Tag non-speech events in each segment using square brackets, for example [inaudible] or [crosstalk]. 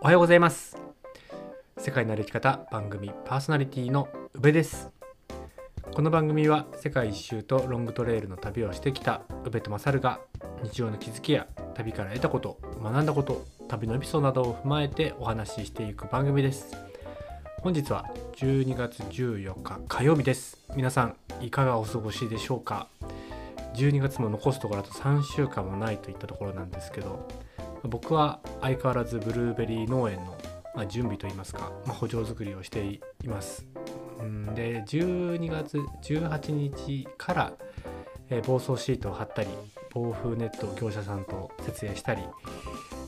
おはようございます。世界の歩き方番組パーソナリティの宇部です。この番組は世界一周とロングトレイルの旅をしてきた宇部と勝が日常の気づきや旅から得たこと学んだこと旅のエピソードなどを踏まえてお話ししていく番組です。本日は12月14日火曜日です。皆さんいかがお過ごしでしょうか？12月も残すところあと3週間もないといったところなんですけど僕は相変わらずブルーベリー農園の、ま準備といいますか、まあ、補助作りをしています。んで12月18日から、えー、防草シートを貼ったり防風ネットを業者さんと設営したり、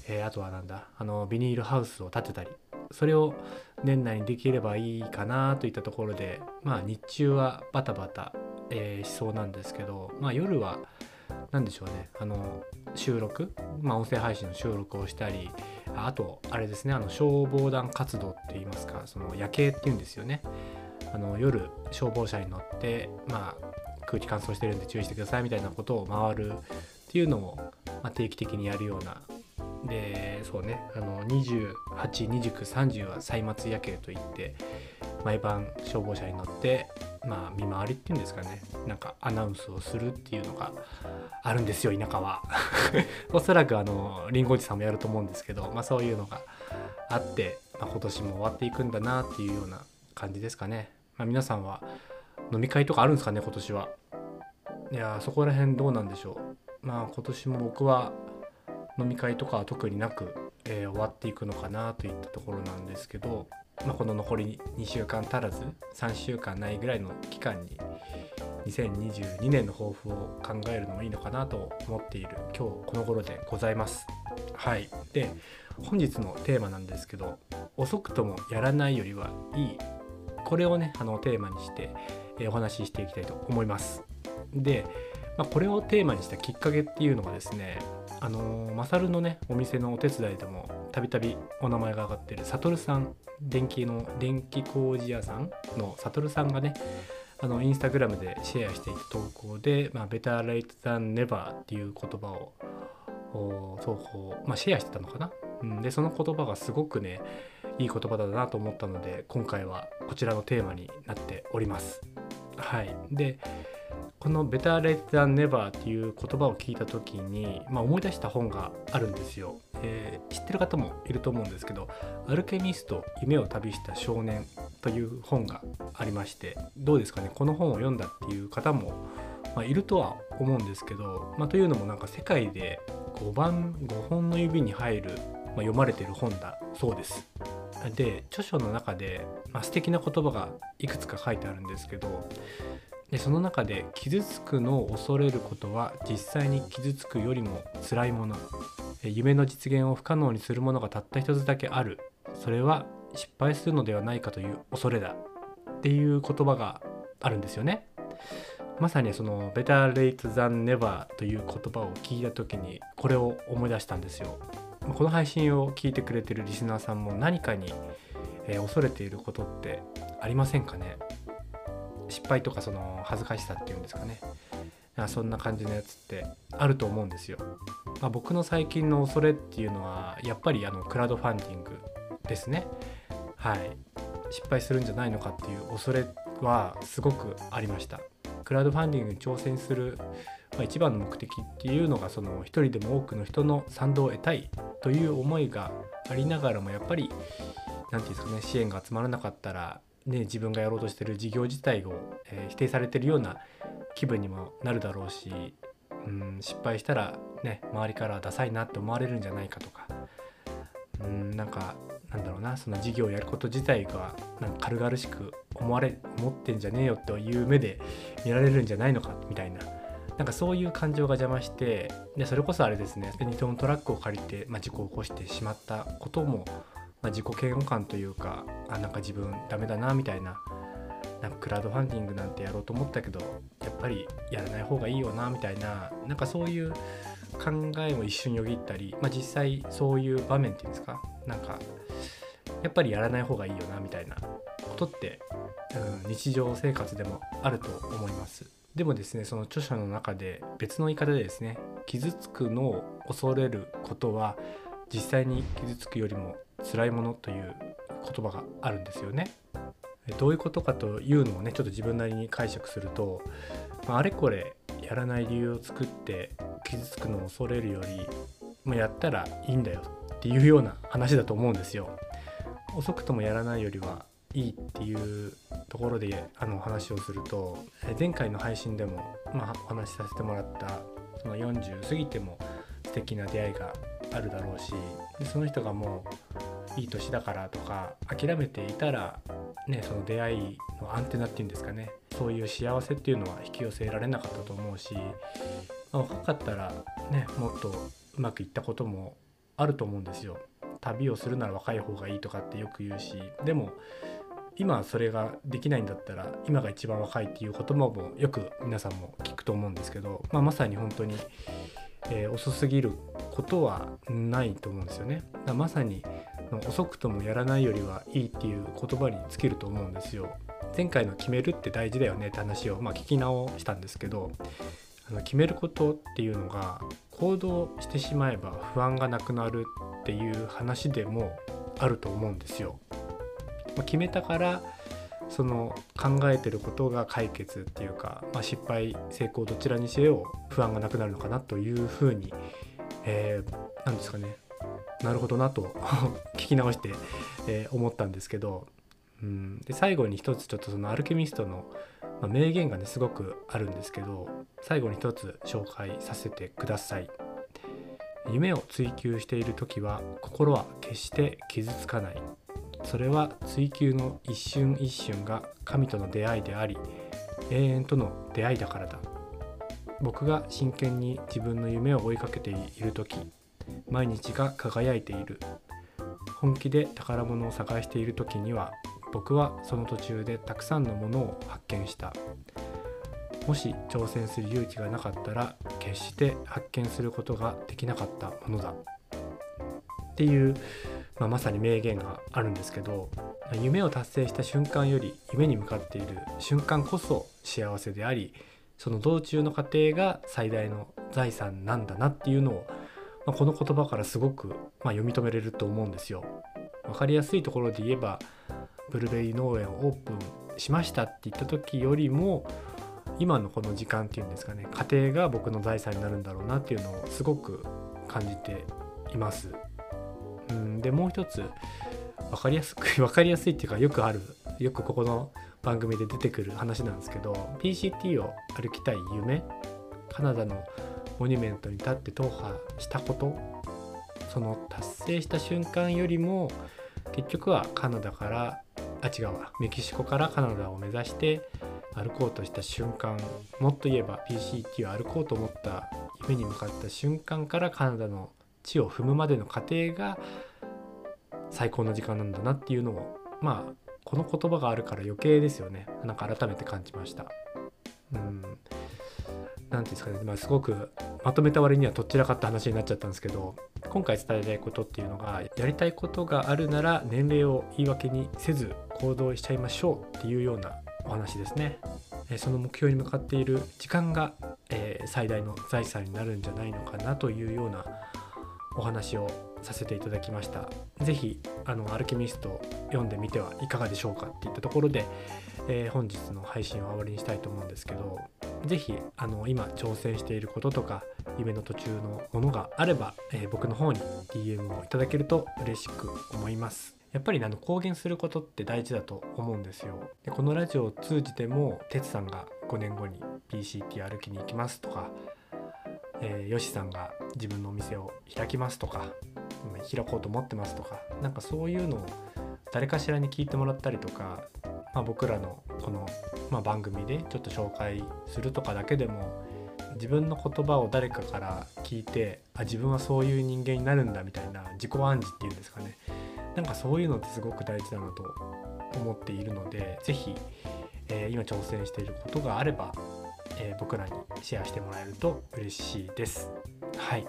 えー、あとはなんだあのビニールハウスを建てたりそれを年内にできればいいかなといったところでまあ日中はバタバタ、えー、しそうなんですけどまあ夜は何でしょうね。あの収録、まあ、音声配信の収録をしたりあとあれですねあの消防団活動って言いますかその夜景っていうんですよね。あの夜消防車に乗ってまあ空気乾燥してるんで注意してくださいみたいなことを回るっていうのを、まあ、定期的にやるような。でそうねあの282930は歳末夜景といって毎晩消防車に乗ってまあ見回りっていうんですかね。なんかアナウンスをするっていうのがあるんですよ田舎は。[laughs] おそらくあのりんごおじさんもやると思うんですけど、まあ、そういうのがあって、まあ、今年も終わっていくんだなっていうような感じですかね、まあ、皆さんは飲み会とかあるんですかね今年は。いやそこら辺どうなんでしょう。まあ今年も僕は飲み会とかは特になく、えー、終わっていくのかなといったところなんですけど、まあ、この残り2週間足らず3週間ないぐらいの期間に2022年の抱負を考えるのもいいのかなと思っている今日この頃でございます。はい、で本日のテーマなんですけど遅くともやらないよりはいいこれをねあのテーマにして、え、お話ししていきたいと思います。で、まあ、これをテーマにしたきっかけっていうのがですねあのー、マサルのねお店のお手伝いでもたびたびお名前が挙がってるサトルさん電気の電気工事屋さんのサトルさんがねあのインスタグラムでシェアしていた投稿で「まあ、Better Late Than Never」っていう言葉を投稿、まあ、シェアしてたのかな、うん、でその言葉がすごくねいい言葉だなと思ったので今回はこちらのテーマになっております。はい。でこの「Better Late Than Never」っていう言葉を聞いた時に、まあ、思い出した本があるんですよ、えー、知ってる方もいると思うんですけど「アルケミスト夢を旅した少年」という本がありましてどうですかね？この本を読んだっていう方も、まあ、いるとは思うんですけど、まあ、というのもなんか世界で5番5本の指に入る、ま、読まれてる本だそうです。で著書の中で、まあ、素敵な言葉がいくつか書いてあるんですけどでその中で傷つくのを恐れることは実際に傷つくよりも辛いもの。夢の実現を不可能にするものがたった一つだけある。それは失敗するのではないかという恐れだ。っていう言葉があるんですよね。まさにその Better late than never という言葉を聞いた時にこれを思い出したんですよ。この配信を聞いてくれてるリスナーさんも何かに、えー、恐れていることってありませんかね？失敗とかその恥ずかしさっていうんですかねそんな感じのやつってあると思うんですよ。まあ、僕の最近の恐れっていうのはやっぱりあのクラウドファンディングですね。はい。失敗するんじゃないのかっていう恐れはすごくありました。クラウドファンディングに挑戦する、まあ、一番の目的っていうのがその一人でも多くの人の賛同を得たいという思いがありながらもやっぱり何て言うんですかね支援が集まらなかったらね、自分がやろうとしてる事業自体を、えー、否定されてるような気分にもなるだろうし、うん、失敗したらね周りからダサいなって思われるんじゃないかとか、うん、なんかなんだろうなその事業をやること自体がなんか軽々しく思われ思ってんじゃねえよという目で見られるんじゃないのかみたいな。なんかそういう感情が邪魔してでそれこそあれですね2トントラックを借りて、まあ、事故を起こしてしまったこともまあ、自己嫌悪感というかあなんか自分ダメだなみたいななんかクラウドファンディングなんてやろうと思ったけどやっぱりやらない方がいいよなみたいななんかそういう考えも一瞬よぎったり、まあ、実際そういう場面っていうんですかなんかやっぱりやらない方がいいよなみたいなことって、うん、日常生活でもあると思います。でもですねその著者の中で別の言い方でですね傷つくのを恐れることは実際に傷つくよりも辛いものという言葉があるんですよね。どういうことかというのをねちょっと自分なりに解釈すると、まあ、あれこれやらない理由を作って傷つくのを恐れるよりもうやったらいいんだよっていうような話だと思うんですよ。遅くともやらないよりはいいっていうところであの話をすると前回の配信でも、まあ、お話しさせてもらったその40過ぎても素敵な出会いがあるだろうしでその人がもういい年だからとか諦めていたら、ね、その出会いのアンテナっていうんですかねそういう幸せっていうのは引き寄せられなかったと思うし、まあ、若かったらねもっとうまくいったこともあると思うんですよ。旅をするなら若い方がいいとかってよく言うしでも今それができないんだったら今が一番若いっていう言葉もよく皆さんも聞くと思うんですけど、まあ、まさに本当に、えー、遅すぎることはないと思うんですよね。まさに遅くともやらないよりはいいっていう言葉に尽きると思うんですよ。前回の決めるって大事だよねって話を、まあ、聞き直したんですけどあの決めることっていうのが行動してしまえば不安がなくなるっていう話でもあると思うんですよ。まあ、決めたからその考えてることが解決っていうか、まあ、失敗成功どちらにせよ不安がなくなるのかなというふうに、えー、なんですかね。なるほどなと [laughs] 聞き直して、えー、思ったんですけど、うん、で最後に一つちょっとそのアルケミストの、まあ、名言がねすごくあるんですけど最後に一つ紹介させてください。夢を追求している時は心は決して傷つかない。それは追求の一瞬一瞬が神との出会いであり永遠との出会いだからだ。僕が真剣に自分の夢を追いかけている時毎日が輝いている。本気で宝物を探している時には僕はその途中でたくさんのものを発見した。もし挑戦する勇気がなかったら決して発見することができなかったものだ。っていうまあ、まさに名言があるんですけど夢を達成した瞬間より夢に向かっている瞬間こそ幸せでありその道中の過程が最大の財産なんだなっていうのを、まあ、この言葉からすごく、まあ、読み止めれると思うんですよ。分かりやすいところで言えばブルーベリー農園をオープンしましたって言った時よりも今のこの時間っていうんですかね家庭が僕の財産になるんだろうなっていうのをすごく感じています。うん、でもう一つ分かりやすく分かりやすいっていうかよくあるよくここの番組で出てくる話なんですけど PCT を歩きたい夢カナダのモニュメントに立って踏破したことその達成した瞬間よりも結局はカナダからあ違うわメキシコからカナダを目指して歩こうとした瞬間もっと言えば PCT を歩こうと思った夢に向かった瞬間からカナダの地を踏むまでの過程が最高の時間なんだなっていうのをまあこの言葉があるから余計ですよね。なんか改めて感じました。うん。何て言うんですかね、まあ、すごくまとめた割にはとっちらかった話になっちゃったんですけど今回伝えたいことっていうのがやりたいことがあるなら年齢を言い訳にせず行動しちゃいましょうっていうようなお話ですね。その目標に向かっている時間が、えー、最大の財産になるんじゃないのかなというようなお話をさせていただきました。是非あのアルケミスト読んでみてはいかがでしょうかっていったところで、えー、本日の配信を終わりにしたいと思うんですけど是非あの今挑戦していることとか夢の途中のものがあれば、えー、僕の方に DM をいただけると嬉しく思います。やっぱりあの公言することって大事だと思うんですよ。でこのラジオを通じても哲さんが5年後に PCT 歩きに行きますとかえー、よしさんが自分のお店を開きますとか開こうと思ってますとかなんかそういうのを誰かしらに聞いてもらったりとか、まあ、僕らのこの、まあ、番組でちょっと紹介するとかだけでも自分の言葉を誰かから聞いてあ自分はそういう人間になるんだみたいな自己暗示っていうんですかねなんかそういうのってすごく大事だなと思っているので是非、えー、今挑戦していることがあればえー、僕らにシェアしてもらえると嬉しいです。はい、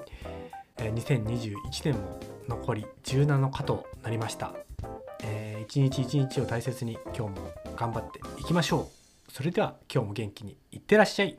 え、2021年も残り17日となりました。えー、一日一日を大切に今日も頑張っていきましょう。それでは今日も元気にいってらっしゃい